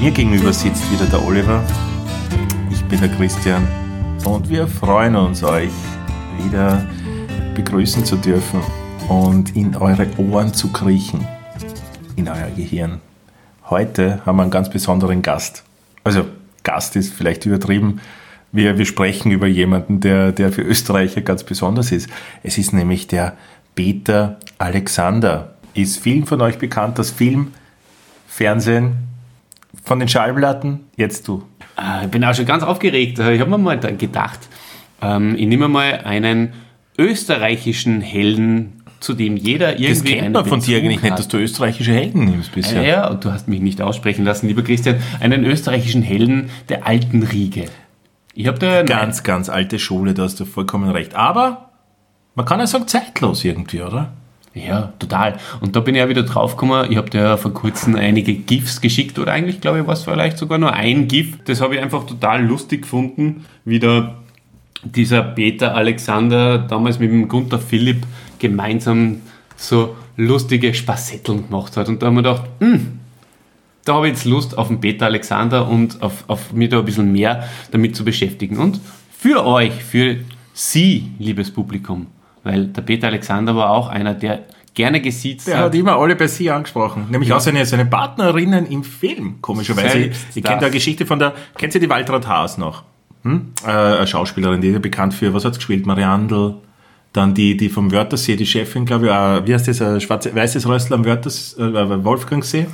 Mir gegenüber sitzt wieder der Oliver. Ich bin der Christian und wir freuen uns, euch wieder begrüßen zu dürfen und in eure Ohren zu kriechen, in euer Gehirn. Heute haben wir einen ganz besonderen Gast. Also Gast ist vielleicht übertrieben. Wir, wir sprechen über jemanden, der, der für Österreicher ganz besonders ist. Es ist nämlich der Peter Alexander. Ist vielen von euch bekannt, das Film, Fernsehen, von den Schallplatten? Jetzt du. Äh, Ich bin auch schon ganz aufgeregt. Ich habe mir mal da gedacht, ähm, ich nehme mal einen österreichischen Helden, zu dem jeder irgendwie Das kennt man von dir eigentlich nicht, dass du österreichische Helden nimmst bisher. Ja, ja, und du hast mich nicht aussprechen lassen, lieber Christian. Einen österreichischen Helden der alten Riege. Ich habe da Ganz, ganz alte Schule, da hast du vollkommen recht. Aber man kann ja sagen, zeitlos irgendwie, oder? Ja, total. Und da bin ich ja wieder draufgekommen. Ich habe dir ja vor kurzem einige GIFs geschickt oder eigentlich, glaube ich, war es vielleicht sogar nur ein GIF. Das habe ich einfach total lustig gefunden, wie da dieser Peter Alexander damals mit dem Gunther Philipp gemeinsam so lustige Spassetteln gemacht hat. Und da haben wir gedacht, hm, da habe ich jetzt Lust auf den Peter Alexander und auf, auf mich da ein bisschen mehr damit zu beschäftigen. Und für euch, für Sie, liebes Publikum, weil der Peter Alexander war auch einer, der gerne gesiezt Der hat immer alle bei sie angesprochen. Nämlich auch seine, seine Partnerinnen im Film, komischerweise. Selbst ich kenne da eine Geschichte von der, kennt ihr die Waltraud Haas noch? Hm? Äh, eine Schauspielerin, die ist ja bekannt für, was hat gespielt? Mariandel. Dann die, die vom Wörthersee, die Chefin, glaube ich, äh, wie heißt das, ein schwarze, weißes Rössler am Wörthers, äh, Wolfgangsee?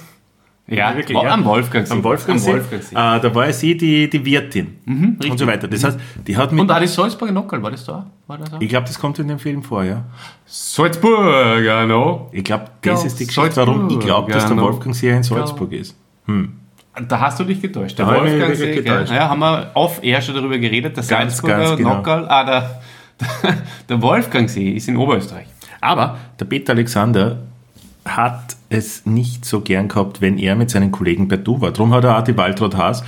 Ja, Wirklich, ja. am Wolfgangsee. Am Wolfgangsee. Am Wolfgangsee. Äh, da war sie die, die Wirtin. und richtig. so weiter. Das heißt, die hat mit, Und auch die Salzburger Nockerl, war das da? War das da? ich glaube, das kommt in dem Film vor, ja. Salzburger, no. Ich glaube, das Ja, ist die Geschichte, warum ich glaube, dass der Salzburg, Wolfgangsee in Salzburg ist. Da hast du dich getäuscht. Der Da Wolfgangsee, getäuscht. Ja, haben wir off-air schon darüber geredet. Der Ganz, Salzburger ganz genau. Nockerl, ah, der, der Wolfgangsee ist in Oberösterreich. Aber der Peter Alexander hat es nicht so gern gehabt, wenn er mit seinen Kollegen bei Du war. Darum hat er auch die Waltraud Haas,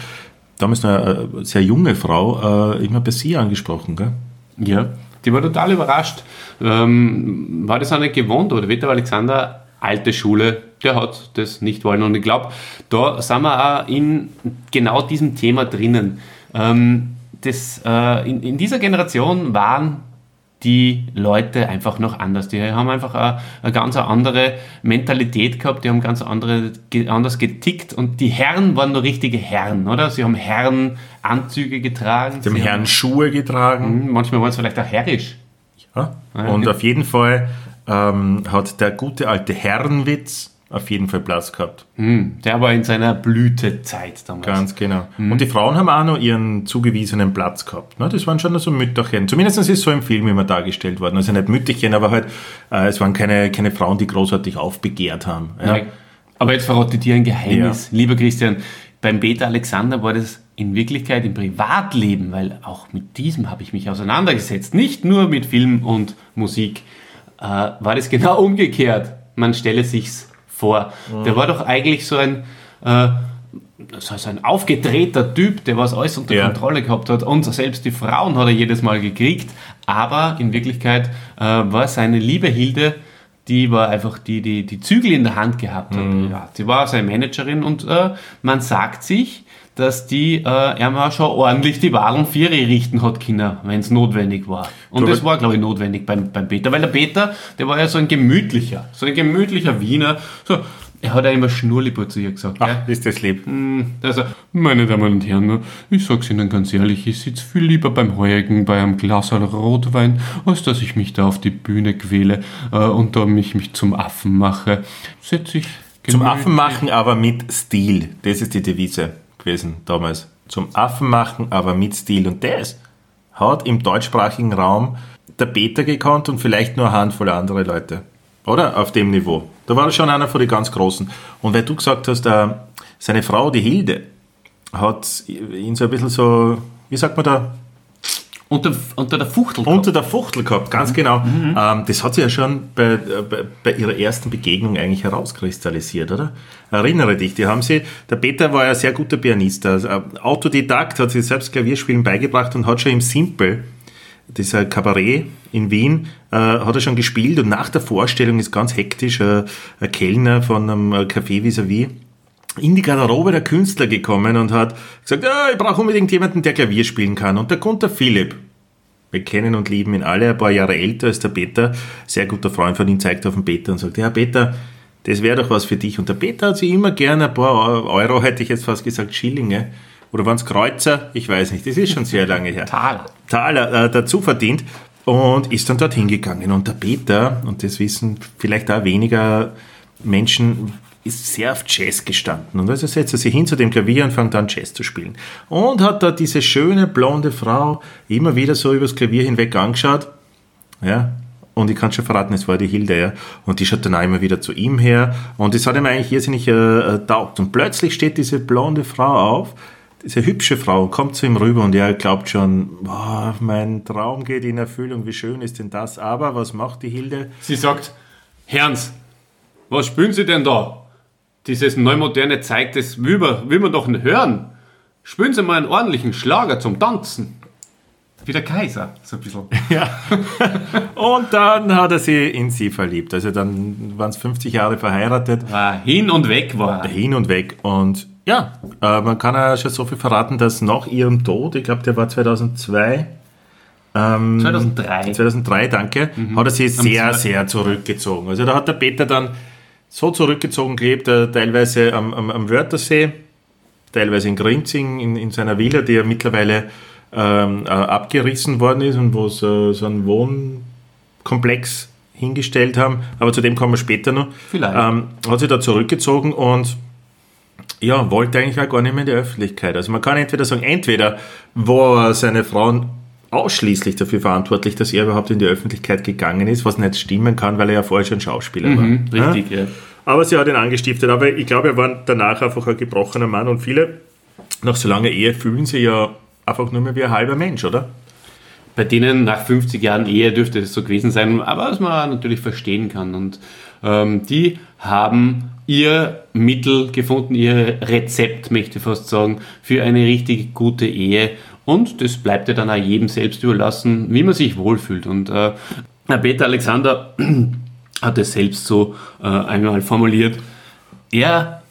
damals noch eine äh, sehr junge Frau, äh, immer bei sie angesprochen. Gell? Ja, die war total überrascht. Ähm, war das auch nicht gewohnt, oder? Peter Alexander, alte Schule, der hat das nicht wollen. Und ich glaube, da sind wir auch in genau diesem Thema drinnen. Ähm, das, äh, in, in dieser Generation waren die Leute einfach noch anders. Die haben einfach eine, eine ganz andere Mentalität gehabt, die haben ganz andere, anders getickt und die Herren waren nur richtige Herren, oder? Sie haben Herrenanzüge getragen. Sie haben sie Herren Schuhe getragen. Mhm, Manchmal waren es vielleicht auch herrisch. Ja? ja. Und auf jeden Fall ähm, hat der gute alte Herrenwitz auf jeden Fall Platz gehabt. Mhm, Der war in seiner Blütezeit damals. Ganz genau. Mhm. Und die Frauen haben auch noch ihren zugewiesenen Platz gehabt. Ne? Das waren schon so Mütterchen. Zumindest ist es so im Film immer dargestellt worden. Also nicht Mütterchen, aber halt, äh, es waren keine, keine Frauen, die großartig aufbegehrt haben. Ja? Ja. Aber jetzt verrate dir ein Geheimnis, lieber Christian. Beim Peter Alexander war das in Wirklichkeit im Privatleben, weil auch mit diesem habe ich mich auseinandergesetzt. Nicht nur mit Film und Musik, äh, war das genau umgekehrt. Man stelle sich's vor. Der war doch eigentlich so ein, äh, so so ein aufgedrehter Typ, der was alles unter Ja. Kontrolle gehabt hat. Und selbst die Frauen hat er jedes Mal gekriegt. Aber in Wirklichkeit äh, war seine liebe Hilde, die war einfach die, die die Zügel in der Hand gehabt hat. Ja, sie war seine Managerin und äh, man sagt sich, dass die äh, er mal schon ordentlich die Waren für ihre richten hat können, wenn es notwendig war. Und Du, das war, glaube ich, notwendig beim, beim Peter, weil der Peter, der war ja so ein gemütlicher, so ein gemütlicher Wiener. So, er hat ja immer Schnurlipur zu ihr gesagt. Ach, ist das lieb. Also, meine Damen und Herren, ich sag's Ihnen ganz ehrlich, ich sitze viel lieber beim Heurigen bei einem Glas Rotwein, als dass ich mich da auf die Bühne quäle äh, und da mich, mich zum Affen mache. Setz ich Zum Affen machen, aber mit Stil. Das ist die Devise gewesen damals. Zum Affen machen, aber mit Stil. Und das hat im deutschsprachigen Raum der Peter gekonnt und vielleicht nur eine Handvoll andere Leute. Oder? Auf dem Niveau. Da war er schon einer von den ganz Großen. Und weil du gesagt hast, äh, seine Frau, die Hilde, hat ihn so ein bisschen so, wie sagt man da, Unter, unter der Fuchtel. unter der Fuchtel gehabt, ganz genau. Ähm, das hat sie ja schon bei, bei, bei ihrer ersten Begegnung eigentlich herauskristallisiert, oder? Erinnere dich, die haben sie, der Peter war ja ein sehr guter Pianist, also äh, Autodidakt, hat sich selbst Klavierspielen beigebracht und hat schon im Simple, dieser Kabarett in Wien, äh, hat er schon gespielt und nach der Vorstellung ist ganz hektisch äh, ein Kellner von einem äh, Café vis-à-vis in die Garderobe der Künstler gekommen und hat gesagt, ja, ich brauche unbedingt jemanden, der Klavier spielen kann. Und der der Philipp. Wir kennen und lieben ihn alle, ein paar Jahre älter als der Peter. Sehr guter Freund von ihm zeigt auf den Peter und sagt, ja Peter, das wäre doch was für dich. Und der Peter hat sich immer gerne ein paar Euro, hätte ich jetzt fast gesagt, Schillinge, oder waren es Kreuzer, ich weiß nicht, das ist schon sehr lange her. Taler. Taler äh, dazu verdient und ist dann dorthin gegangen. Und der Peter, und das wissen vielleicht auch weniger Menschen, ist sehr auf Jazz gestanden. Und also setzt er sich hin zu dem Klavier und fängt an, Jazz zu spielen. Und hat da diese schöne blonde Frau immer wieder so übers Klavier hinweg angeschaut. Ja, und ich kann schon verraten, es war die Hilde, ja. Und die schaut dann auch immer wieder zu ihm her. Und das hat ihm eigentlich irrsinnig äh, äh, taugt. Und plötzlich steht diese blonde Frau auf, diese hübsche Frau, kommt zu ihm rüber und er glaubt schon, oh, mein Traum geht in Erfüllung, wie schön ist denn das? Aber was macht die Hilde? Sie sagt, Herrns, was spielen Sie denn da? Dieses neumoderne Zeug, das will man, will man doch nicht hören. Spielen Sie mal einen ordentlichen Schlager zum Tanzen. Wie der Kaiser, so ein bisschen. Ja. und dann hat er sich in sie verliebt. Also dann waren es 50 Jahre verheiratet. War hin und weg war. Hin und weg. Und ja, äh, man kann ja schon so viel verraten, dass nach ihrem Tod, ich glaube, der war 2002, ähm, 2003. 2003, danke, mhm. hat er sich sehr, sehr zurückgezogen. Also da hat der Peter dann so zurückgezogen gelebt, äh, teilweise am, am, am Wörthersee, teilweise in Grinzing, in, in seiner Villa, die ja mittlerweile ähm, äh, abgerissen worden ist und wo sie äh, so einen Wohnkomplex hingestellt haben. Aber zu dem kommen wir später noch. Vielleicht. Ähm, hat sich da zurückgezogen und ja, wollte eigentlich auch gar nicht mehr in die Öffentlichkeit. Also man kann entweder sagen, entweder war seine Frau ausschließlich dafür verantwortlich, dass er überhaupt in die Öffentlichkeit gegangen ist, was nicht stimmen kann, weil er ja vorher schon Schauspieler mhm, war. Richtig, ja? ja. Aber sie hat ihn angestiftet. Aber ich glaube, er war danach einfach ein gebrochener Mann und viele nach so langer Ehe fühlen sich ja einfach nur mehr wie ein halber Mensch, oder? Bei denen nach 50 Jahren Ehe dürfte das so gewesen sein, aber was man natürlich verstehen kann. Und ähm, die haben ihr Mittel gefunden, ihr Rezept, möchte ich fast sagen, für eine richtig gute Ehe. Und das bleibt ja dann auch jedem selbst überlassen, wie man sich wohlfühlt. Und äh, Peter Alexander hat es selbst so äh, einmal formuliert. Er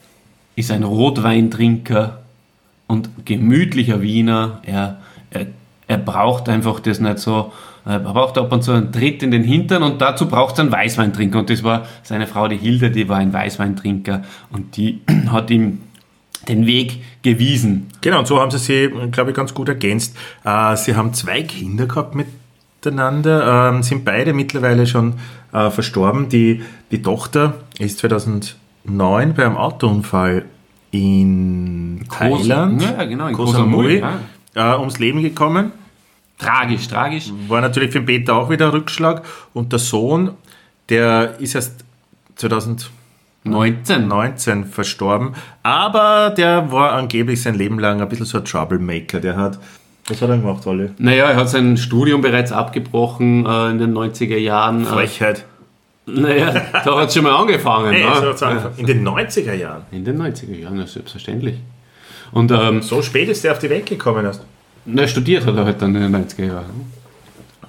ist ein Rotweintrinker und gemütlicher Wiener. Er, er, er braucht einfach das nicht so. Er braucht ab und zu einen Tritt in den Hintern und dazu braucht er einen Weißweintrinker. Und das war seine Frau, die Hilde, die war ein Weißweintrinker und die hat ihm den Weg gewiesen. Genau, und so haben sie sie, glaube ich, ganz gut ergänzt. Äh, sie haben zwei Kinder gehabt miteinander, ähm, sind beide mittlerweile schon äh, verstorben. Die, die Tochter ist 2009 bei einem Autounfall in Thailand, ja, genau, in Koh Samui, ja. äh, ums Leben gekommen. Tragisch, tragisch. War natürlich für den Peter auch wieder ein Rückschlag. Und der Sohn, der ist erst 2019 19 verstorben. Aber der war angeblich sein Leben lang ein bisschen so ein Troublemaker. Der hat was hat er gemacht, Olli? Naja, er hat sein Studium bereits abgebrochen äh, in den 90er Jahren. Frechheit. Naja, da hat es schon mal angefangen. Nee, ne? so in den 90er Jahren. In den 90er Jahren, ja, selbstverständlich. Und, ähm, so spät ist der auf die Welt gekommen erst. Na, studiert hat er halt dann in den 90er Jahren.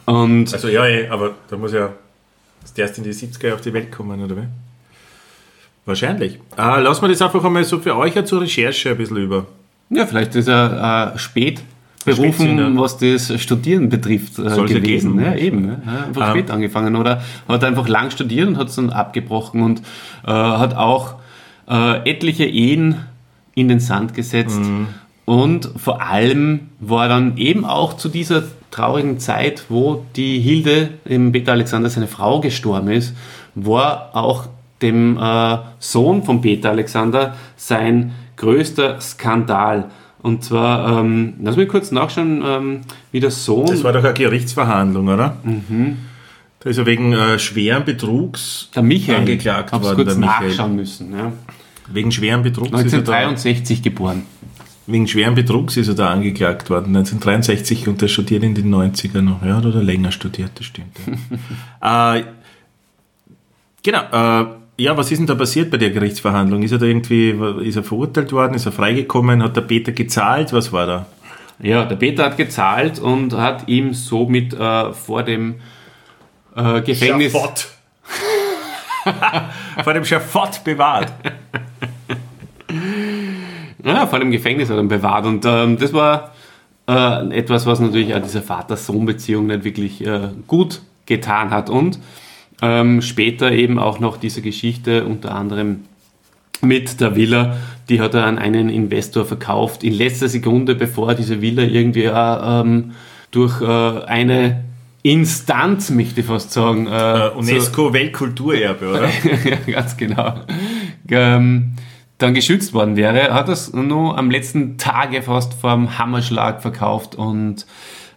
Und also ja, eh, aber da muss ja erst in die 70er auf die Welt kommen, oder wie? Wahrscheinlich. Ah, lassen wir das einfach einmal so für euch ja zur Recherche ein bisschen über. Ja, vielleicht ist er äh, spät berufen, was das Studieren betrifft, äh, gewesen. Ja, eben. Ja. Einfach um. spät angefangen. Oder hat einfach lang studiert und hat es dann abgebrochen und äh, hat auch äh, etliche Ehen in den Sand gesetzt. Mhm. Und vor allem war dann eben auch zu dieser traurigen Zeit, wo die Hilde, im Peter Alexander, seine Frau gestorben ist, war auch dem äh, Sohn von Peter Alexander sein größter Skandal. Und zwar, ähm, lass mich kurz nachschauen, ähm, wie der Sohn. Das war doch eine Gerichtsverhandlung, oder? Mhm. Da ist er wegen äh, schweren Betrugs der Michael, angeklagt worden. kurz der nachschauen müssen. Ja. Wegen schweren Betrugs 1963 geboren. Wegen schweren Betrugs ist er da angeklagt worden, 1963 und er studiert in den 90er noch. Ja, oder länger studiert, das stimmt. Ja. äh, genau, äh, ja, was ist denn da passiert bei der Gerichtsverhandlung? Ist er da irgendwie, ist er verurteilt worden, ist er freigekommen, hat der Peter gezahlt, was war da? Ja, der Peter hat gezahlt und hat ihm somit äh, vor dem äh, Gefängnis. Schafott. Vor dem Schafott bewahrt. Ja, vor dem Gefängnis hat er ihn bewahrt. Und ähm, das war äh, etwas, was natürlich auch dieser Vater-Sohn-Beziehung nicht wirklich äh, gut getan hat. Und ähm, später eben auch noch diese Geschichte unter anderem mit der Villa, die hat er an einen Investor verkauft in letzter Sekunde, bevor diese Villa irgendwie äh, ähm, durch äh, eine Instanz, möchte ich fast sagen. Äh, UNESCO Weltkulturerbe, oder? ja, ganz genau. Ähm, dann geschützt worden wäre, hat er es nur am letzten Tage fast vor Hammerschlag verkauft und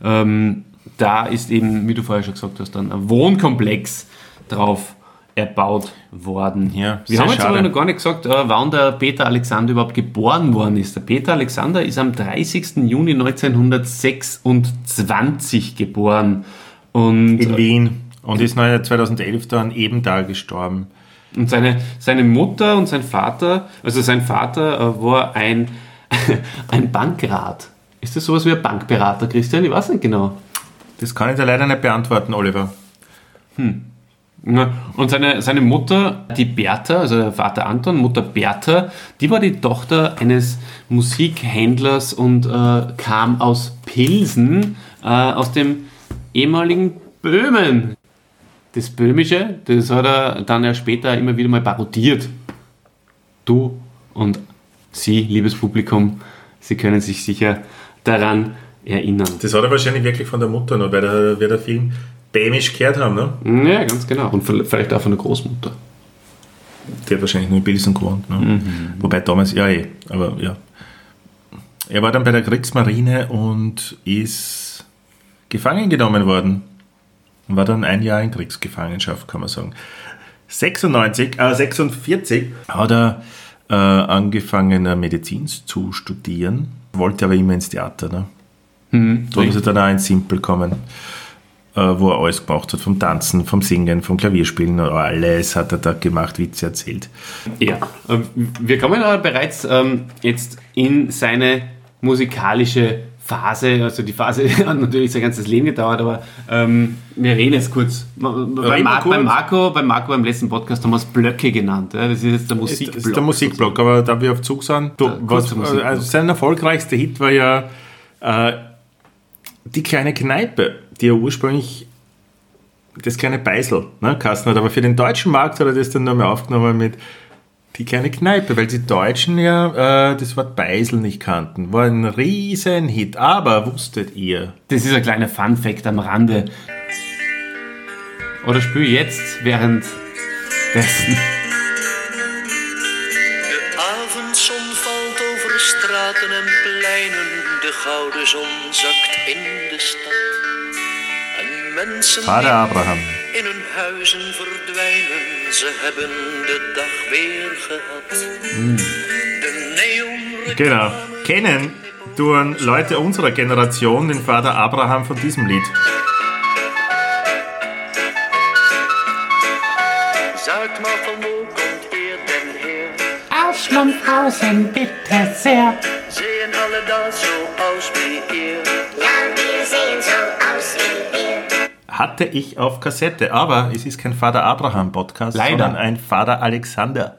ähm, da ist eben, wie du vorher schon gesagt hast, dann ein Wohnkomplex drauf erbaut worden. Ja, Wir haben jetzt schade. aber noch gar nicht gesagt, äh, wann der Peter Alexander überhaupt geboren worden ist. Der Peter Alexander ist am 30. Juni 1926 geboren. Und, In Wien. Und ist 2011 dann eben da gestorben. und seine, seine Mutter und sein Vater, also sein Vater äh, war ein, ein Bankrat. Ist das sowas wie ein Bankberater, Christian? Ich weiß nicht genau. Das kann ich dir leider nicht beantworten, Oliver. Ja, Und seine, seine Mutter, die Bertha, also der Vater Anton, Mutter Bertha, die war die Tochter eines Musikhändlers und äh, kam aus Pilsen, äh, aus dem ehemaligen Böhmen. Das Böhmische, das hat er dann ja später immer wieder mal parodiert. Du und Sie, liebes Publikum, Sie können sich sicher daran erinnern. Das hat er wahrscheinlich wirklich von der Mutter noch, weil der, wir der Film Bämisch gehört haben, ne? Ja, ganz genau. Und vielleicht auch von der Großmutter. Die hat wahrscheinlich nur in Pilsen gewohnt. Ne? Mhm. Wobei damals, ja eh, aber ja. Er war dann bei der Kriegsmarine und ist gefangen genommen worden. Und war dann ein Jahr in Kriegsgefangenschaft, kann man sagen. 96, äh, 46 hat er äh, angefangen, äh, Medizin zu studieren, wollte aber immer ins Theater. Ne? Mhm, Da ist er dann auch ins Simple kommen, wo er alles gemacht hat, vom Tanzen, vom Singen, vom Klavierspielen, alles hat er da gemacht, Witze erzählt. Ja, äh, wir kommen aber bereits ähm, jetzt in seine musikalische Phase, also die Phase hat natürlich sein ganzes Leben gedauert, aber ähm, wir reden jetzt kurz. Bei, Mar kurz. bei, Marco, bei Marco beim letzten Podcast haben wir es Blöcke genannt. Ja? Das ist jetzt der Musikblock. ist der Musikblock, aber da wir auf Zug sind, du, was, Musikblock. also sein erfolgreichster Hit war ja äh, die kleine Kneipe, die ja ursprünglich das kleine Beisel ne, Kasten hat, aber für den deutschen Markt hat er das dann nochmal aufgenommen mit die kleine Kneipe, weil die Deutschen ja äh, das Wort Beisel nicht kannten. War ein riesen Hit, aber wusstet ihr, Das ist ein kleiner Fun-Fact am Rande. Oder spür jetzt während dessen. De avondzon valt over straten en pleinen, de gouden zon zakt in de stad. En mensen Vater Abraham. die in hun huizen verdwijnen, ze hebben de dag weer gehad. De neon Genau. Kennen tun Leute unserer Generation den Vater Abraham von diesem Lied. Sag mal, von wo kommt ihr denn her? Aus Schlumpfhausen, bitte sehr. Sehen alle da so aus wie ihr? Ja, wir sehen so aus wie wir. Hatte ich auf Kassette, aber es ist kein Vater Abraham Podcast, Leider. sondern ein Vater Alexander.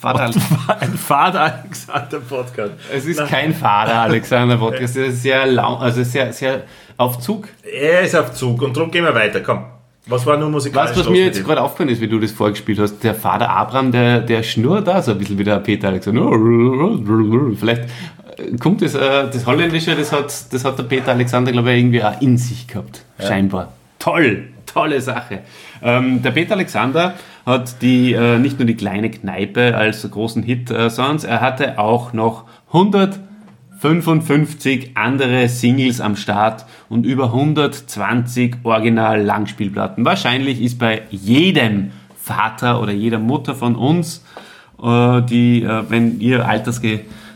Vater, Ein Vater Alexander Podcast. es ist kein Vater Alexander Podcast, es ist sehr lau, also sehr, sehr auf Zug. Er ist auf Zug und darum gehen wir weiter. Komm. Was war nur musikalisch? Was los mir jetzt gerade aufgefallen ist, wie du das vorgespielt hast? Der Vater Abraham, der, der schnurrt da so ein bisschen wie der Peter Alexander. Vielleicht kommt das, äh, das Holländische, das hat, das hat der Peter Alexander, glaube ich, irgendwie auch in sich gehabt. Scheinbar. Toll, tolle Sache. Ähm, der Peter Alexander hat die, äh, nicht nur die kleine Kneipe als großen Hit, äh, sondern er hatte auch noch 155 andere Singles am Start und über 120 Original-Langspielplatten. Wahrscheinlich ist bei jedem Vater oder jeder Mutter von uns, äh, die, äh, wenn ihr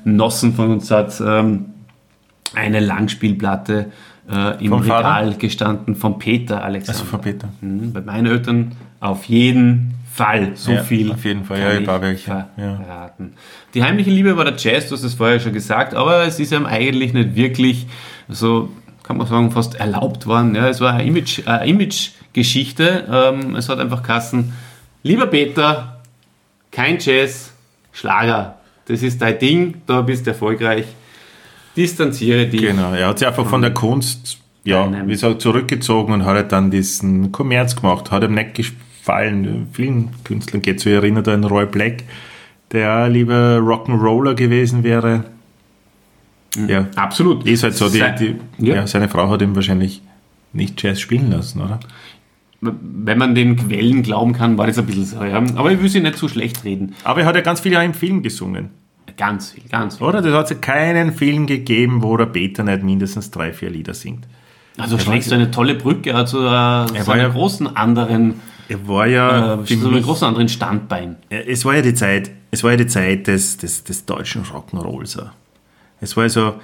Altersgenossen von uns hat, ähm, eine Langspielplatte äh, im Vom Vater? Regal gestanden von Peter Alexander. Also von Peter. Mhm, Bei meinen Eltern auf jeden Fall so Ja, viel. auf jeden Fall. Ja, ich war welche. Ja. verraten. Die heimliche Liebe war der Jazz, du hast es vorher schon gesagt, aber es ist ihm eigentlich nicht wirklich so, kann man sagen, fast erlaubt worden. Ja, es war eine Image, eine Image-Geschichte. Ähm, es hat einfach Kassen. Lieber Peter, kein Jazz, Schlager. Das ist dein Ding, da bist du erfolgreich. Distanziere dich. Genau, er hat sich einfach von der Kunst, ja, wie gesagt, zurückgezogen und hat halt dann diesen Kommerz gemacht. Hat ihm nicht gefallen. Vielen Künstlern geht so, ich erinnere an Roy Black, der lieber Rock'n'Roller gewesen wäre. Ja, Absolut. ist halt so. Die, die, ja. ja. seine Frau hat ihm wahrscheinlich nicht Jazz spielen lassen, oder? Wenn man den Quellen glauben kann, war das ein bisschen so. Ja. Aber ich will sie nicht zu schlecht reden. Aber er hat ja ganz viel auch im Film gesungen. Ganz viel, ganz viel. Oder? Das hat ja keinen Film gegeben, wo der Peter nicht mindestens drei, vier Lieder singt. Also schlägst du eine tolle Brücke also, äh, zu war einem ja- großen anderen, Er war ja äh, zu einem großen anderen Standbein. es war ja die Zeit, es war ja die Zeit des, des, des deutschen Rock'n'Rolls. Es war so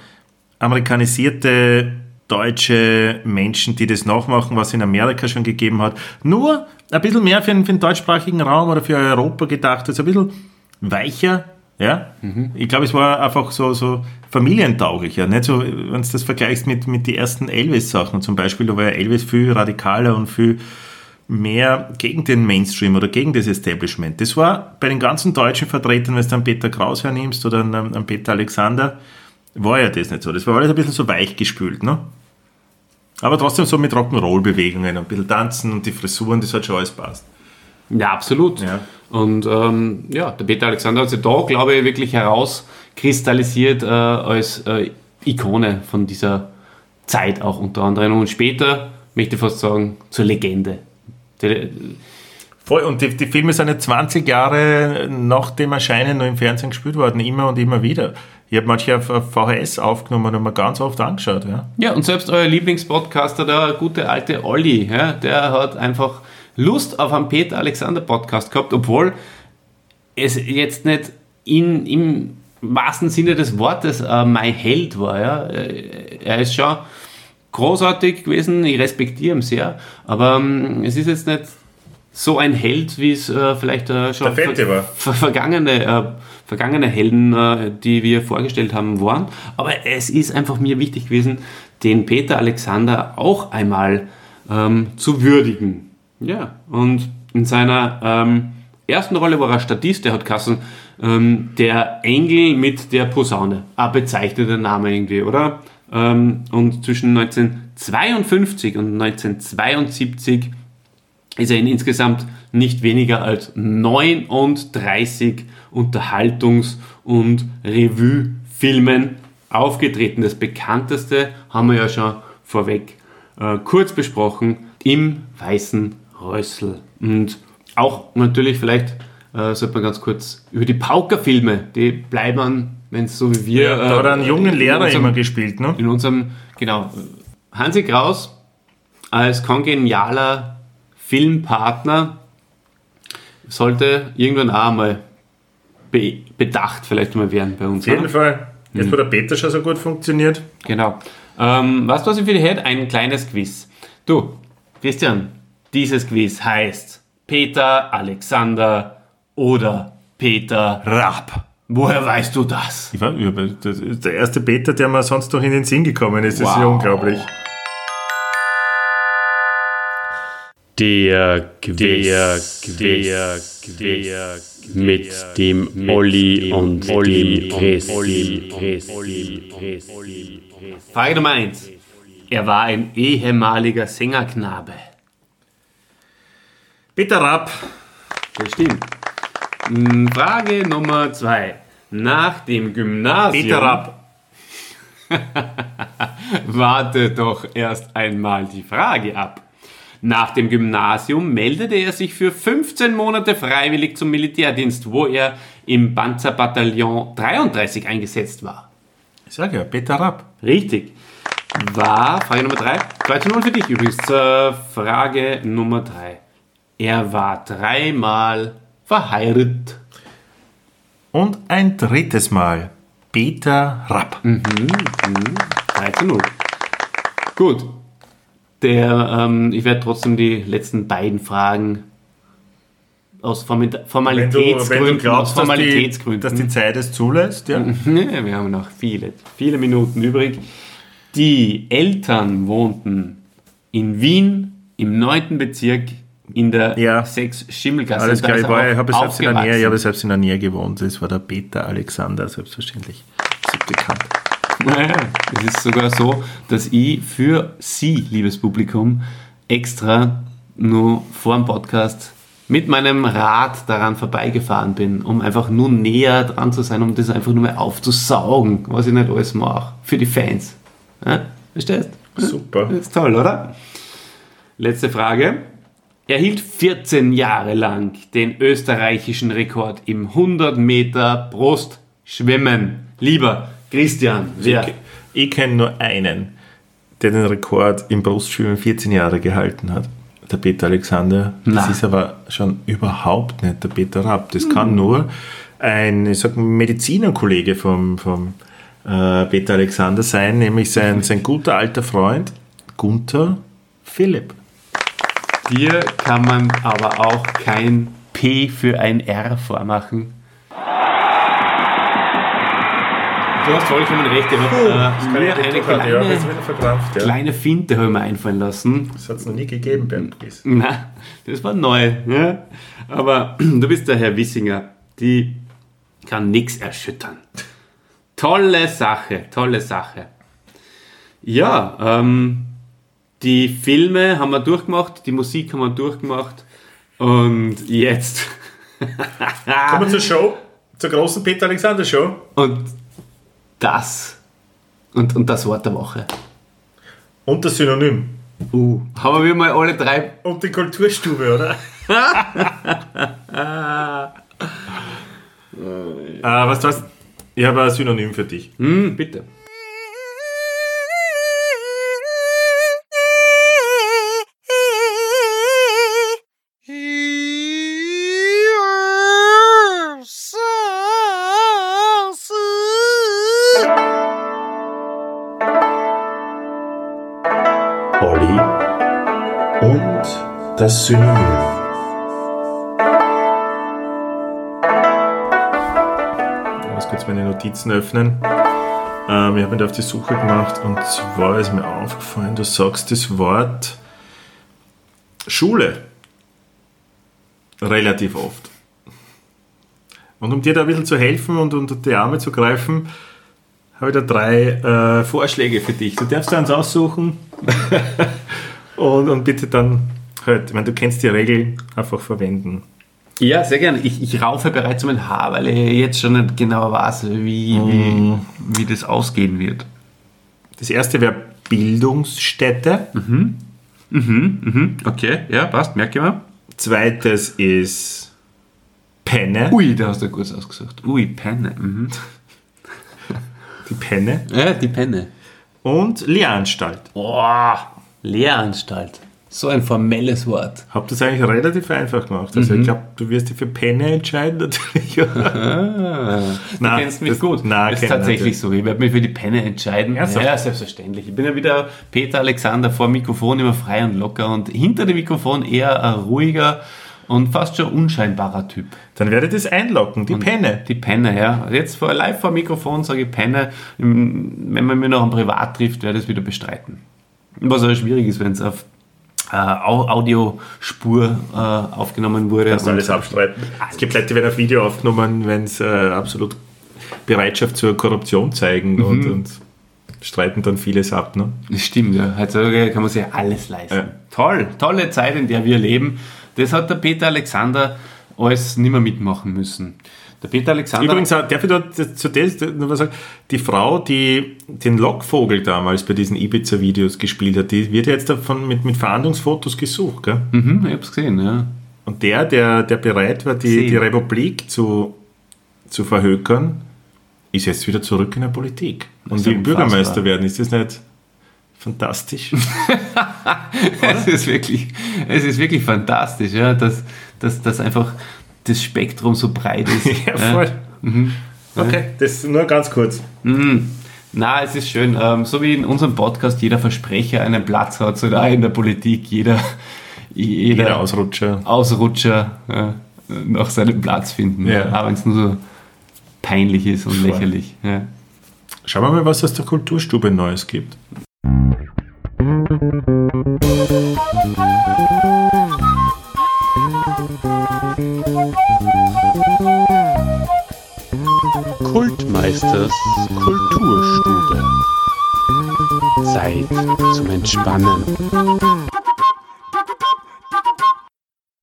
amerikanisierte deutsche Menschen, die das nachmachen, was es in Amerika schon gegeben hat. Nur ein bisschen mehr für den, für den deutschsprachigen Raum oder für Europa gedacht. Also ein bisschen weicher. Ja? Ich glaube, es war einfach so, so familientauglicher. Nicht so, wenn du das vergleichst mit, mit den ersten Elvis-Sachen zum Beispiel, da war ja Elvis viel radikaler und viel mehr gegen den Mainstream oder gegen das Establishment. Das war bei den ganzen deutschen Vertretern, wenn du dann Peter Kraus hernimmst oder einen, einen Peter Alexander, war ja das nicht so. Das war alles ein bisschen so weich gespült, ne? Aber trotzdem so mit Rock'n'Roll-Bewegungen, ein bisschen tanzen und die Frisuren, das hat schon alles passt. Ja, absolut. Ja. Und ähm, ja, der Peter Alexander hat sich da, glaube ich, wirklich herauskristallisiert äh, als äh, Ikone von dieser Zeit auch unter anderem. Und später, möchte ich fast sagen, zur Legende. Der, Voll, und die, die Filme sind jetzt 20 Jahre nach dem Erscheinen noch im Fernsehen gespielt worden, immer und immer wieder. Ich habe manche auf, VHS aufgenommen und mir ganz oft angeschaut. Ja. Ja, und selbst euer Lieblingspodcaster, der gute alte Olli, ja, der hat einfach Lust auf einen Peter Alexander Podcast gehabt, obwohl es jetzt nicht in, im wahrsten Sinne des Wortes äh, mein Held war. Ja. Äh, Er ist schon großartig gewesen, ich respektiere ihn sehr, aber ähm, es ist jetzt nicht so ein Held, wie es äh, vielleicht äh, schon Der Fette war. ver vergangene, äh, vergangene Helden, äh, die wir vorgestellt haben, waren. Aber es ist einfach mir wichtig gewesen, den Peter Alexander auch einmal ähm, zu würdigen. Ja, und in seiner ähm, ersten Rolle war er Statist, der hat Kassen, ähm, der Engel mit der Posaune. Ein bezeichneter Name irgendwie, oder? Ähm, und zwischen 1952 und 1972 ist er in insgesamt nicht weniger als 39 Unterhaltungs- und Revue-Filmen aufgetreten. Das bekannteste haben wir ja schon vorweg äh, kurz besprochen, im Weißen Rössel. Und auch natürlich vielleicht äh, sollte man ganz kurz über die Pauker-Filme, die bleiben, wenn es so wie wir... da hat er einen jungen Lehrer unserem- immer gespielt. Ne? in unserem, genau, Hansi Kraus als kongenialer Filmpartner sollte irgendwann auch mal be bedacht vielleicht mal werden bei uns. Auf jeden oder? Fall. Jetzt, wo der Peter schon so gut funktioniert. Genau. Ähm, weißt du, was ich für dich hätte? Ein kleines Quiz. Du, Christian, dieses Quiz heißt Peter Alexander oder Peter Rapp. Woher weißt du das? Ich war, ich hab- das ist der erste Peter, der mir sonst noch in den Sinn gekommen ist. Das ist ja Wow. unglaublich. Der Quiz, der Quiz, mit dem Olli und dem Christi. Frage Nummer 1. Er war ein ehemaliger Sängerknabe. Peter Rapp. Das stimmt. Mm, Frage Nummer 2. Nach dem Gymnasium. Peter Rapp. Warte doch erst einmal die Frage ab. Nach dem Gymnasium meldete er sich für 15 Monate freiwillig zum Militärdienst, wo er im Panzerbataillon 33 eingesetzt war. Ich sag ja, Peter Rapp. Richtig. War, Frage Nummer 3, 2 zu 0 für dich übrigens. Zur Frage Nummer 3. Er war dreimal verheiratet. Und ein drittes Mal. Peter Rapp. 3 zu 0. Gut. Der, ähm, ich werde trotzdem die letzten beiden Fragen aus Formi- Wenn du, Formalitätsgründen, wenn du glaubst, aus dass die, Formalitätsgründen. dass die Zeit es zulässt, ja. Ja, wir haben noch viele, viele Minuten übrig. Die Eltern wohnten in Wien im 9. Bezirk in der Ja. 6 Schimmelgasse. Alles klar, ich, war, ich habe selbst in der Nähe, ich habe selbst in der Nähe gewohnt. Das war der Peter Alexander, selbstverständlich. Ist bekannt. Naja, es ist sogar so, dass ich für Sie, liebes Publikum, extra nur vor dem Podcast mit meinem Rad daran vorbeigefahren bin, um einfach nur näher dran zu sein, um das einfach nur mal aufzusaugen, was ich nicht alles mache. Für die Fans. Ja? Verstehst? Super. Das ist toll, oder? Letzte Frage. Er hielt 14 Jahre lang den österreichischen Rekord im 100 Meter Brustschwimmen. Lieber Christian, wer? Ich, ich kenne nur einen, der den Rekord im Brustschwimmen 14 Jahre gehalten hat. Der Peter Alexander. Das Na. ist aber schon überhaupt nicht der Peter Rapp. Das Hm. kann nur ein, ich sag Medizinerkollege vom, vom äh, Peter Alexander sein, nämlich sein, sein guter alter Freund Gunther Philipp. Dir kann man aber auch kein P für ein R vormachen. Du hast vollkommen recht. Ich habe äh, mir eine kleine, verkrampft. Ja. kleine Finte habe ich mir einfallen lassen. Das hat es noch nie gegeben beim Quiz. Na, das war neu. Ja? Aber du bist der Herr Wissinger. Die kann nichts erschüttern. Tolle Sache, tolle Sache. Ja, ähm, die Filme haben wir durchgemacht, die Musik haben wir durchgemacht. Und jetzt. Kommen wir zur Show, zur großen Peter Alexander Show. Und das. Und, und das Wort der Woche. Und das Synonym. Uh, haben wir mal alle drei. Und die Kulturstube, oder? äh, was du was? Ich habe ein Synonym für dich. Hm, bitte. Synonym. Ich muss kurz meine Notizen öffnen. Ähm, ich habe mich auf die Suche gemacht und zwar ist mir aufgefallen, du sagst das Wort Schule relativ oft. Und um dir da ein bisschen zu helfen und unter die Arme zu greifen, habe ich da drei äh, Vorschläge für dich. Du darfst dir eins aussuchen und, und bitte dann halt, meine, du kennst die Regel, einfach verwenden. Ja, sehr gerne. Ich, ich raufe bereits mein Haar, weil ich jetzt schon nicht genau weiß, wie, wie, wie das ausgehen wird. Das erste wäre Bildungsstätte. Mhm, okay, ja, passt, merke ich mal. Zweites ist Penne. Ui, da hast du kurz ausgesucht. Ui, Penne. Mhm. Die Penne. Ja, die Penne. Und Lehranstalt. Boah, Lehranstalt. So ein formelles Wort. Hab das eigentlich relativ einfach gemacht. Also ich glaube, du wirst dich für Penne entscheiden natürlich. Ah, du Nein, kennst mich das- gut. nein, das ist tatsächlich so. Ich werde mich für die Penne entscheiden. Ernsthaft? Ja, selbstverständlich. Ich bin ja wieder Peter Alexander vor dem Mikrofon immer frei und locker und hinter dem Mikrofon eher ein ruhiger und fast schon unscheinbarer Typ. Dann werde ich das einloggen, die Penne. Die Penne, ja. Jetzt vor, live vor dem Mikrofon sage ich Penne. Wenn man mich noch am Privat trifft, werde ich es wieder bestreiten. Was auch schwierig ist, wenn es auf äh, Au- Audiospur äh, aufgenommen wurde. Kannst du alles abstreiten. Es gibt Leute, die werden auf Video aufgenommen, wenn sie äh, absolut Bereitschaft zur Korruption zeigen und, und streiten dann vieles ab. Ne? Das stimmt, ja. Heutzutage kann man sich alles leisten. Ja. Toll, tolle Zeit, in der wir leben. Das hat der Peter Alexander alles nicht mehr mitmachen müssen. Der Peter Alexander. Übrigens, auch- darf ich da zu das noch was sagen? Die Frau, die den Lockvogel damals bei diesen Ibiza-Videos gespielt hat, die wird jetzt davon mit, mit Verhandlungsfotos gesucht. Gell? mhm, ich hab's gesehen, ja. Und der, der, der bereit war, die, die Republik zu, zu verhökern, ist jetzt wieder zurück in der Politik. Und will. Bürgermeister werden. Ist das nicht fantastisch? Es ist wirklich, es ist wirklich fantastisch, ja, dass, dass, dass einfach das Spektrum so breit ist. ja, voll. Mhm. Okay, das nur ganz kurz. Na, es ist schön. Ähm, so wie in unserem Podcast jeder Versprecher einen Platz hat, so da in der Politik jeder, jeder, Jeder Ausrutscher. Ausrutscher ja, noch seinen Platz finden. Ja. Auch wenn es nur so peinlich ist und Voll. lächerlich. Ja. Schauen wir mal, was es der Kulturstube Neues gibt. Kultmeisters Kulturstube. Zeit zum Entspannen.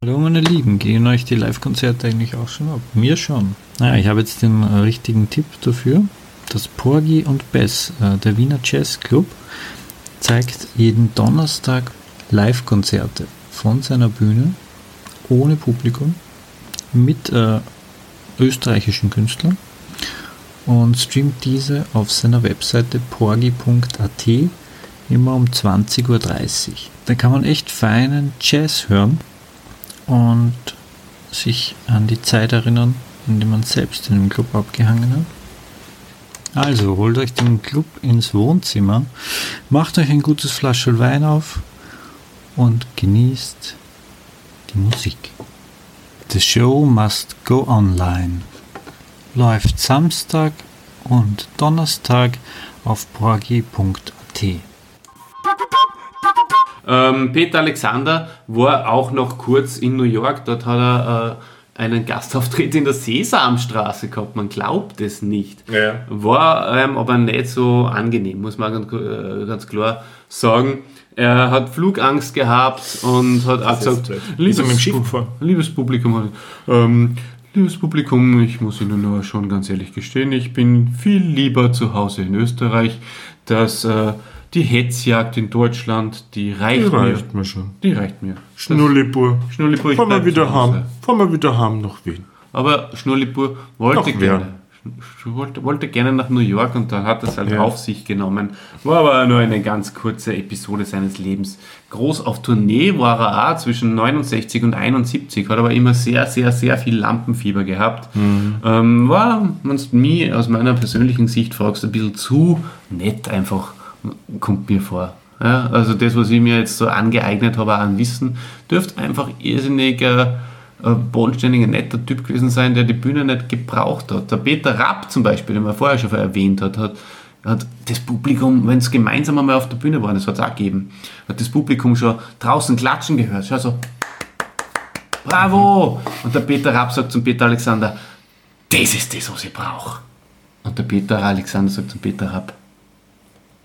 Hallo meine Lieben, gehen euch die Live-Konzerte eigentlich auch schon ab? Mir schon. Naja, ich habe jetzt den äh, richtigen Tipp dafür. Das Porgy und Bess, äh, der Wiener Jazz Club, zeigt jeden Donnerstag Live-Konzerte von seiner Bühne, ohne Publikum, mit äh, österreichischen Künstlern und streamt diese auf seiner Webseite porgy.at immer um 20.30 Uhr. Da kann man echt feinen Jazz hören und sich an die Zeit erinnern, in der man selbst in dem Club abgehangen hat. Also holt euch den Club ins Wohnzimmer, macht euch ein gutes Flaschel Wein auf und genießt die Musik. The show must go online. Läuft Samstag und Donnerstag auf porgy.at. Ähm, Peter Alexander war auch noch kurz in New York. Dort hat er äh, einen Gastauftritt in der Sesamstraße gehabt. Man glaubt es nicht. Ja. War ähm, aber nicht so angenehm, muss man ganz, äh, ganz klar sagen. Er hat Flugangst gehabt und hat auch gesagt, blöd. Ist er mit dem Schiff Pu- gefahren? liebes Publikum, ähm, liebes Publikum, ich muss Ihnen nur schon ganz ehrlich gestehen, ich bin viel lieber zu Hause in Österreich, dass äh, die Hetzjagd in Deutschland, die reicht, reicht mir. mir schon. Die reicht mir. Schnullipur. Schnullipur, ich Fahren wir wieder heim. Fahren wir wieder heim nach Wien. Aber Schnurlipur wollte gerne. Wollte, wollte gerne nach New York und dann hat er es halt Ja. auf sich genommen. War aber nur eine ganz kurze Episode seines Lebens. Groß auf Tournee war er auch zwischen 69 und 71, hat aber immer sehr, sehr, sehr viel Lampenfieber gehabt. Ähm, war, wenn du mich aus meiner persönlichen Sicht fragst, ein bisschen zu nett einfach, kommt mir vor. Ja, also das, was ich mir jetzt so angeeignet habe an Wissen, dürfte einfach irrsinniger äh, bodenständiger, netter Typ gewesen sein, der die Bühne nicht gebraucht hat. Der Peter Rapp zum Beispiel, den man vorher schon erwähnt hat, hat, hat das Publikum, wenn es gemeinsam einmal auf der Bühne waren, das hat es auch gegeben, hat das Publikum schon draußen klatschen gehört. Schau so, bravo! Und der Peter Rapp sagt zum Peter Alexander, das ist das, was ich brauche. Und der Peter Alexander sagt zum Peter Rapp,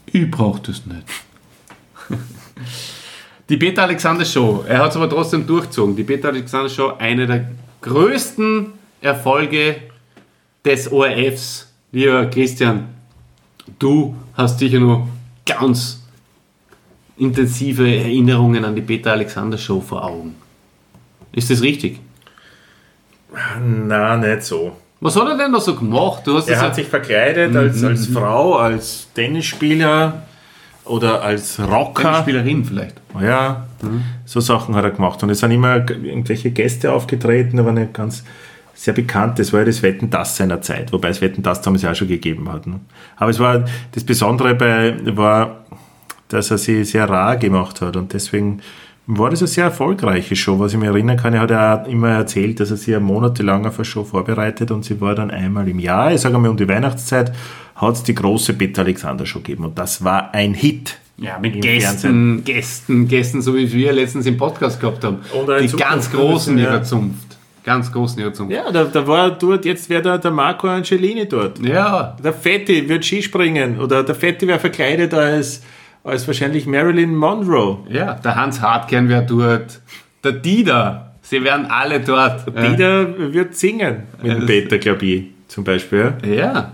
ich brauche das nicht. Die Peter Alexander Show, er hat es aber trotzdem durchgezogen. Die Peter Alexander Show, eine der größten Erfolge des ORFs. Lieber Christian, du hast sicher noch ganz intensive Erinnerungen an die Peter Alexander Show vor Augen. Ist das richtig? Na, nicht so. Was hat er denn da so gemacht? Er hat ja- sich verkleidet als, als Frau, als Tennisspieler oder als Rocker. Spielerin vielleicht. Ja, so Sachen hat er gemacht. Und es sind immer irgendwelche Gäste aufgetreten, aber nicht ganz sehr bekannt. Das war ja das Wetten das seiner Zeit, wobei es Wetten das damals ja auch schon gegeben hat. Ne? Aber es war das Besondere bei war, dass er sie sehr rar gemacht hat und deswegen war das eine sehr erfolgreiche Show. Was ich mich erinnern kann, er hat ja immer erzählt, dass er sie ja monatelang auf eine Show vorbereitet und sie war dann einmal im Jahr, ich sage mal um die Weihnachtszeit, hat es die große Peter Alexander Show gegeben und das war ein Hit. Ja, mit Gästen, Gästen, Gästen, so wie wir letztens im Podcast gehabt haben. Die Zukunft ganz großen ja. ihrer Zunft. Ganz großen ihrer Zunft. Ja, da, da war dort, jetzt wäre da der Marco Angelini dort. Ja, Der Fetti wird Skispringen oder der Fetti wäre verkleidet als, als wahrscheinlich Marilyn Monroe. ja, der Hans Hartkern wäre dort. Der Dieter. Sie wären alle dort. Dieter wird singen mit das- Peter, glaube ich, zum Beispiel. Ja.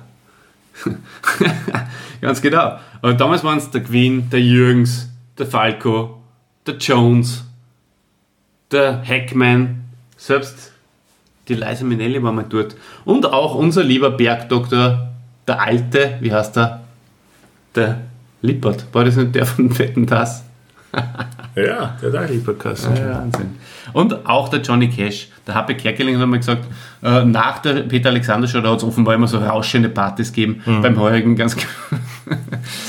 Ganz genau. Und damals waren es der Queen, der Jürgens, der Falco, der Jones, der Hackman, selbst die Liza Minnelli war mal dort. Und auch unser lieber Bergdoktor, der Alte, wie heißt er? Der Lippert. War das nicht der von Wetten das? ja, der hat auch Lieberkassen. Wahnsinn. Und auch der Johnny Cash, der Happe Kerkeling hat einmal gesagt, äh, nach der Peter Alexander Show, da hat es offenbar immer so rauschende Partys gegeben. Beim heurigen ganz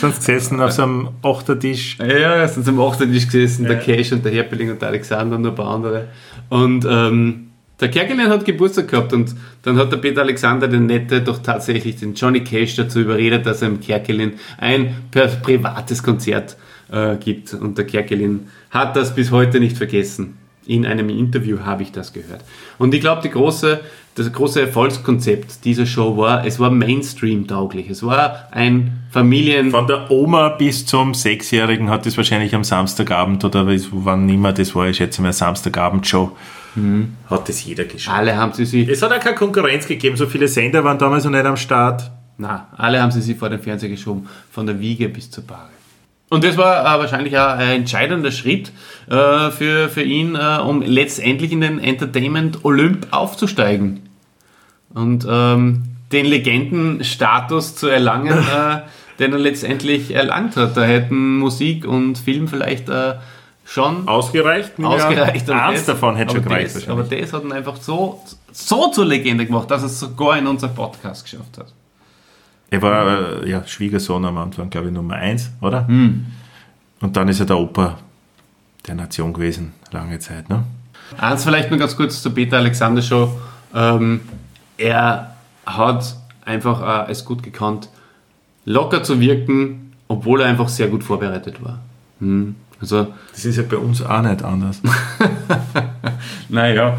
Sind gesessen auf so einem Achtertisch. Ja, sind am 8. Tisch gesessen, der Cash und der Herpeling und der Alexander und ein paar andere. Und ähm, Der Kerkelin hat Geburtstag gehabt und dann hat der Peter Alexander den Nette doch tatsächlich den Johnny Cash dazu überredet, dass er im Kerkelin ein privates Konzert äh, gibt. Und der Kerkelin hat das bis heute nicht vergessen. In einem Interview habe ich das gehört. Und ich glaube, große, das große Erfolgskonzept dieser Show war, es war Mainstream-tauglich. Es war ein Familien... Von der Oma bis zum Sechsjährigen hat es wahrscheinlich am Samstagabend oder wann immer das war, ich schätze mal Samstagabendshow, hat das jeder geschaut. Alle haben sie sich... Es hat auch keine Konkurrenz gegeben, so viele Sender waren damals noch nicht am Start. Na, alle haben sie sich vor den Fernseher geschoben, von der Wiege bis zur Bahre. Und das war äh, wahrscheinlich auch ein entscheidender Schritt äh, für, für ihn, äh, um letztendlich in den Entertainment Olymp aufzusteigen. Und ähm, den Legendenstatus zu erlangen, äh, den er letztendlich erlangt hat. Da hätten Musik und Film vielleicht äh, schon Ausgereicht? ausgereicht. Ja, eins davon hätte schon aber gereicht. das, aber das hat ihn einfach so, so zur Legende gemacht, dass er es sogar in unser Podcast geschafft hat. Er war äh, ja, Schwiegersohn am Anfang, glaube ich, Nummer eins, oder? Und dann ist er der Opa der Nation gewesen, lange Zeit. Ne? Eins vielleicht nur ganz kurz zu Peter Alexander Show. Ähm, er hat einfach äh, es gut gekannt, locker zu wirken, obwohl er einfach sehr gut vorbereitet war. Hm. Also, Das ist ja bei uns auch nicht anders. naja,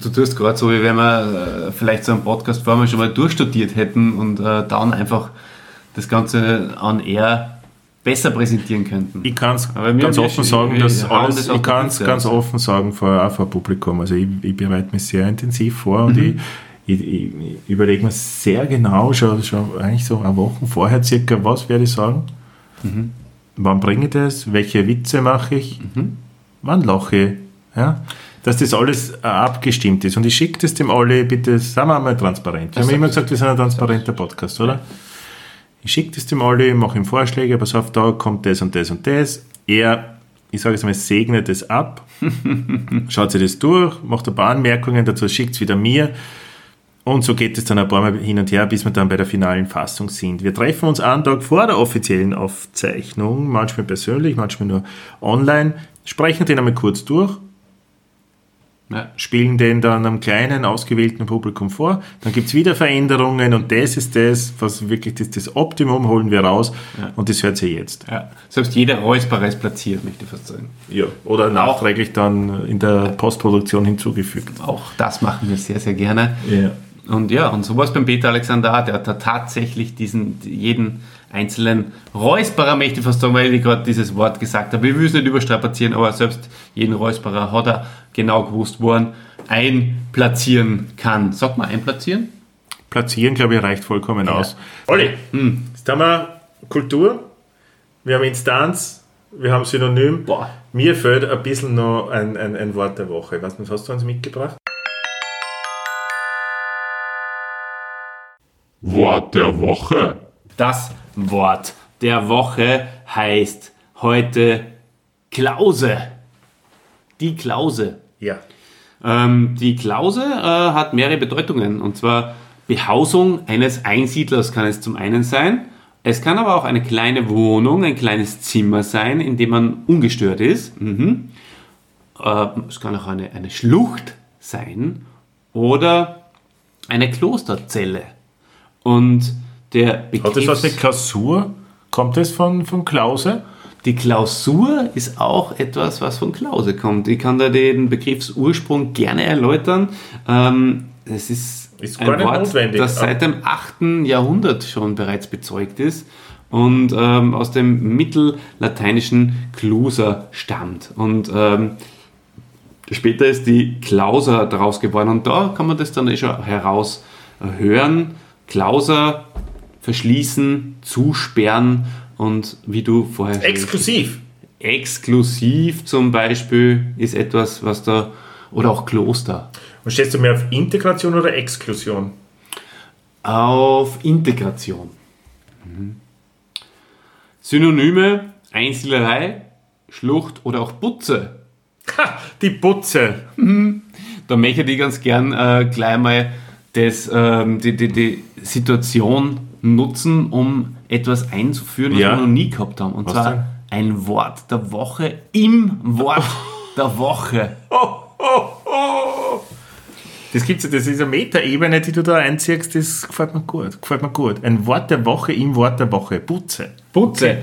du tust gerade so, wie wenn wir äh, vielleicht so einen Podcast vorher schon mal durchstudiert hätten und äh, dann einfach das Ganze an air besser präsentieren könnten. Ich kann es ganz offen sagen, dass alles, das ich kann es ganz offen sagen, vor, auch vor Publikum. Also ich, ich bereite mich sehr intensiv vor und Mhm. ich, ich, ich überlege mir sehr genau, schon, schon eigentlich so eine Woche vorher circa, was werde ich sagen, Mhm. wann bringe ich das, welche Witze mache ich, Mhm. wann lache ich, ja? Dass das alles abgestimmt ist. Und ich schicke das dem alle, bitte, sagen wir mal transparent. Wir haben immer gesagt, wir sind ein transparenter Podcast, oder? Ich schicke das dem alle, mache ihm Vorschläge, pass auf, da kommt das und das und das. Er, ich sage jetzt mal, segnet es ab, schaut sich das durch, macht ein paar Anmerkungen dazu, schickt es wieder mir. Und so geht es dann ein paar Mal hin und her, bis wir dann bei der finalen Fassung sind. Wir treffen uns einen Tag vor der offiziellen Aufzeichnung, manchmal persönlich, manchmal nur online, sprechen den einmal kurz durch, Ja. spielen den dann einem kleinen, ausgewählten Publikum vor. Dann gibt es wieder Veränderungen und das ist das, was wirklich das, das Optimum holen wir raus und das hört ihr jetzt. Ja. Selbst jeder Räusperer ist platziert, möchte ich fast sagen. Ja. Oder nachträglich dann in der Postproduktion hinzugefügt. Auch das machen wir sehr, sehr gerne. Ja. Und ja, und so war es beim Peter Alexander. Der hat da tatsächlich diesen, jeden einzelnen Räusperer, möchte ich fast sagen, weil ich gerade dieses Wort gesagt habe. Ich will es nicht überstrapazieren, aber selbst jeden Räusperer hat er genau gewusst, wo er einplatzieren kann. Sag mal, einplatzieren? Platzieren, glaube ich, reicht vollkommen aus. Olli, jetzt haben wir Kultur, wir haben Instanz, wir haben Synonym. Boah. Mir fehlt ein bisschen noch ein, ein, ein Wort der Woche. Was, was hast du uns mitgebracht? Wort der Woche. Das Wort der Woche heißt heute Klause. Die Klause. Ja. Ähm, die Klause äh, hat mehrere Bedeutungen. Und zwar Behausung eines Einsiedlers kann es zum einen sein. Es kann aber auch eine kleine Wohnung, ein kleines Zimmer sein, in dem man ungestört ist. Mhm. Äh, es kann auch eine, eine Schlucht sein oder eine Klosterzelle. Und der Hat das was Begriffs- mit Klausur? Kommt das von, von Klause? die Klausur ist auch etwas, was von Klause kommt. Ich kann da den Begriffsursprung gerne erläutern. Ähm, es ist, Ist ein Wort, das seit dem 8. Jahrhundert schon bereits bezeugt ist und ähm, aus dem mittellateinischen Clusa stammt. Und ähm, später ist die Klausa daraus geworden und da kann man das dann eh schon heraus äh, hören. Klausa, verschließen, zusperren und wie du vorher Exklusiv. exklusiv zum Beispiel ist etwas, was da oder auch Kloster Und stehst du mehr auf Integration oder Exklusion? auf Integration. Mhm. Synonyme Einsiedlerei, Schlucht oder auch Butze. Ha, die Putze. Da möchte ich ganz gern äh, gleich mal das, ähm, die, die, die Situation nutzen, um etwas einzuführen, was Ja. wir noch nie gehabt haben. Und Was zwar denn? ein Wort der Woche im Wort der Woche. Das gibt's, das ist eine Metaebene, die du da einziehst, das gefällt mir gut. Gefällt mir gut. Ein Wort der Woche im Wort der Woche. Putze. Putze.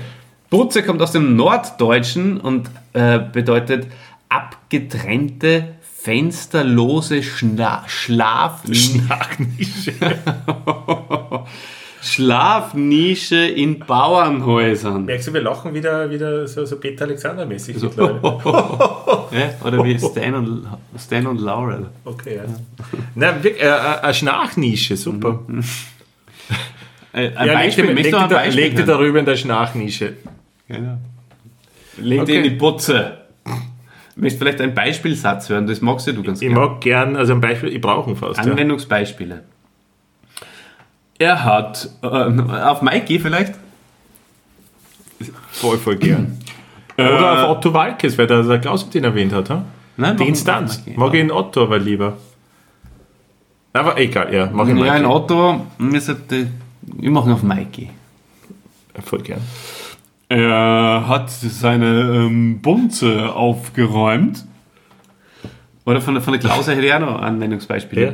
Putze kommt aus dem Norddeutschen und äh, bedeutet abgetrennte, fensterlose Schna Schlaf Schnachnische. Schlafnische in Bauernhäusern. Merkst du, wir lachen wieder, wieder so, so Peter Alexander-mäßig. So. mittlerweile. ja, oder wie Stan und, Stan und Laurel. Okay, ja. Nein, wirklich, äh, äh, eine Schnachnische, super. Äh, ein Ja, Beispiel, leg, leg, du dir Beispiel leg dir darüber in der Schnachnische. Genau. Leg Okay. dir in die Putze. Möchtest vielleicht einen Beispielsatz hören? Das magst ja du ganz Ich gerne. mag gern, also ein Beispiel, ich brauche ihn fast. Ja. Er hat, äh, auf Mikey vielleicht? Voll, voll gern. Oder auf Otto Walkes, weil der, der Klaus den erwähnt hat. Ha? Nein, Die Instanz. Mag ich in Otto aber lieber. Aber egal, ja, mach ich Ja, ein Auto, wir sollten- ich mache ihn auf Mikey. Voll gern. Er hat seine ähm, Bunze aufgeräumt. Oder von der, von der Klause hätte ich auch noch Anwendungsbeispiele. Ja.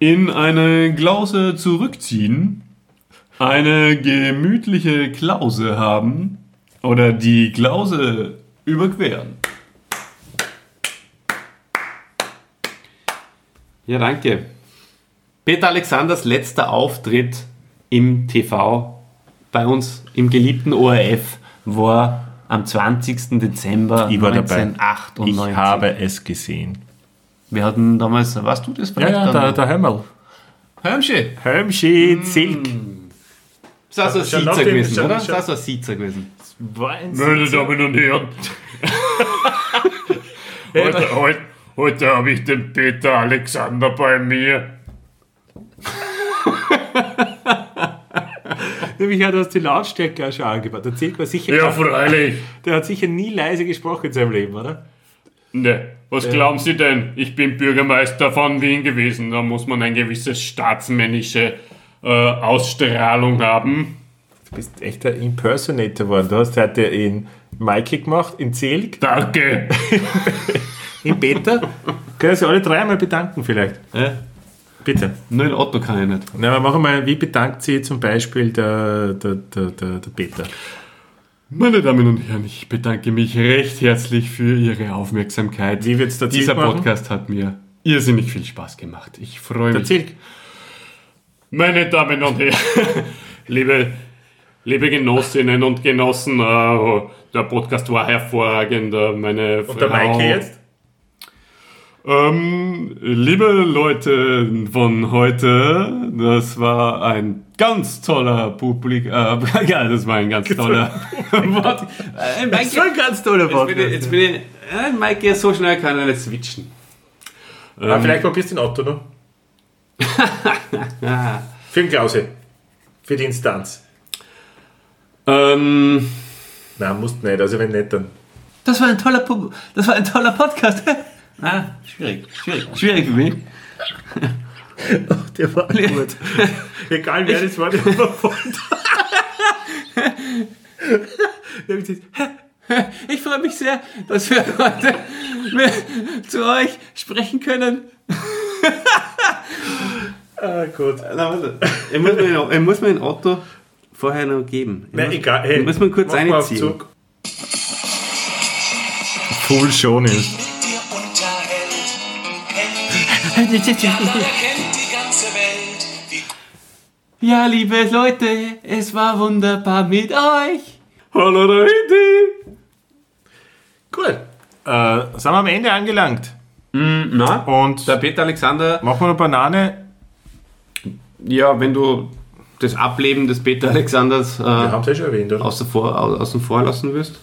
In eine Klause zurückziehen, eine gemütliche Klause haben oder die Klause überqueren. Ja, danke. Peter Alexanders letzter Auftritt im TV bei uns im geliebten ORF war am 20. Dezember Ich war dabei. 1998. Ich habe es gesehen. Wir hatten damals, warst du das Ja, vielleicht? ja, dann der, der Hemmel. Hörmschi. Helmschi, Silk. Das ist also ein Schon dem- gewesen, schon- oder? schon- Das ist also ein Siezer gewesen. Meine Damen und Herren, heute, heute, heute habe ich den Peter Alexander bei mir. Nämlich hat er die Lautstärke auch schon angebaut. Der Silk war sicher, Ja, freilich. der hat sicher nie leise gesprochen in seinem Leben, oder? Ne, was glauben Sie denn? Ich bin Bürgermeister von Wien gewesen. Da muss man eine gewisse staatsmännische äh, Ausstrahlung haben. Du bist echt ein Impersonator geworden. Du hast heute in Mikey gemacht, in Zilk, Danke. in Peter. Können Sie alle drei einmal bedanken vielleicht? Ja. Bitte. Nur in Otto kann ich nicht. Na, wir machen mal, wie bedankt sich zum Beispiel der, der, der, der, der Peter? Meine Damen und Herren, ich bedanke mich recht herzlich für Ihre Aufmerksamkeit. Wie wird's Zilk Dieser machen? Podcast hat mir irrsinnig viel Spaß gemacht. Ich freue mich. Zilk. Meine Damen und Herren, liebe, liebe Genossinnen und Genossen, äh, der Podcast war hervorragend. äh, Meine Und der Frau, Maike jetzt? Ähm, liebe Leute von heute, das war ein ganz toller Publik. Äh, ja, das war ein ganz toller Wort. Äh, Maike, ein ganz toller Jetzt bin ich, jetzt bin ich, äh, Mike, so schnell kann er nicht switchen. Ah, vielleicht probierst du den Otto noch. Für den Klause. Für die Instanz. Ähm, Nein, musst nicht. Also wenn nicht, dann. Das war ein toller, Pu- das war ein toller Podcast. Ah, schwierig, schwierig, schwierig für mich. Der war gut. Egal wer das war, der war voll. Der hat gesagt, "Hä, Ich freue mich sehr, dass wir heute zu euch sprechen können. ah, gut. Na, warte. Ich muss mir ich muss mir den Otto vorher noch geben. Ich muss, egal. Hey, muss mal kurz einziehen. Full schon ist. Dir unterhält. Er kennt die ganze Welt. Wie Ja, liebe Leute, es war wunderbar mit euch. hallo da hinten. Gut. Äh, sind wir am Ende angelangt. Na, Und der Peter Alexander, machen wir eine Banane. ja, wenn du das Ableben des Peter Alexanders äh, ja schon erwähnt, oder? außen, vor, au- außen vor lassen willst.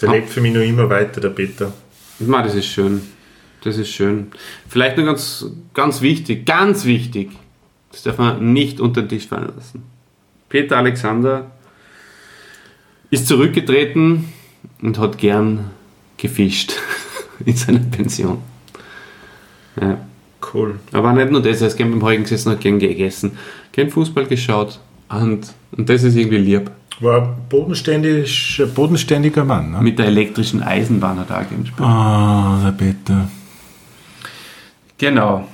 Der lebt für mich noch immer weiter, der Peter. Na, das ist schön. Das ist schön. Vielleicht nur ganz, ganz wichtig, ganz wichtig. Das darf man nicht unter den Tisch fallen lassen. Peter Alexander ist zurückgetreten und hat gern gefischt in seiner Pension. Ja. Cool. Aber nicht nur das, er ist gern beim Heugen gesessen und gern gegessen, gern Fußball geschaut und, und das ist irgendwie lieb. War ein bodenständig, bodenständiger Mann. Ne? Mit der elektrischen Eisenbahn hat er auch gern gespielt. Ah, der Peter. Genau.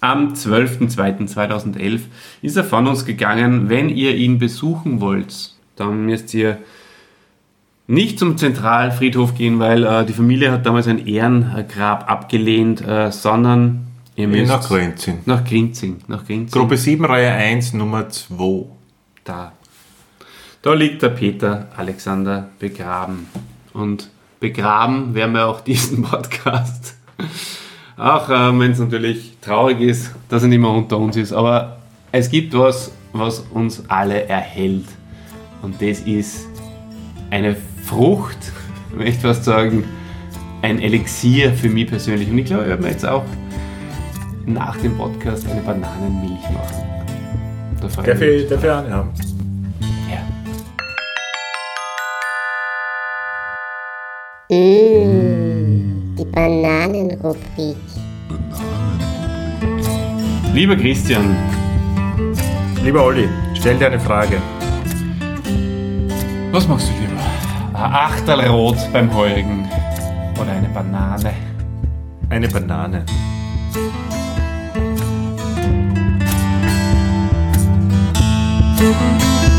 am 12.02.2011 ist er von uns gegangen. Wenn ihr ihn besuchen wollt, dann müsst ihr nicht zum Zentralfriedhof gehen, weil äh, die Familie hat damals ein Ehrengrab abgelehnt, äh, sondern ihr müsst Nach Grenzin. nach Grinzing. Nach Grinzing. Gruppe 7, Reihe 1, Nummer 2. Da. Da liegt der Peter Alexander begraben. Und begraben werden wir auch diesen Podcast. Auch ähm, wenn es natürlich traurig ist, dass er nicht mehr unter uns ist. Aber es gibt was, was uns alle erhält. Und das ist eine Frucht, ich möchte fast sagen, ein Elixier für mich persönlich. Und ich glaube, ich werde mir jetzt auch nach dem Podcast eine Bananenmilch machen. Da freue ich mich. Darf ich eine haben? Ja. Mmh, die Bananenrubrik. Lieber Christian, Lieber Olli, stell dir eine Frage. was machst du lieber? Ein Achterlrot beim Heurigen oder eine Banane? Eine Banane. Musik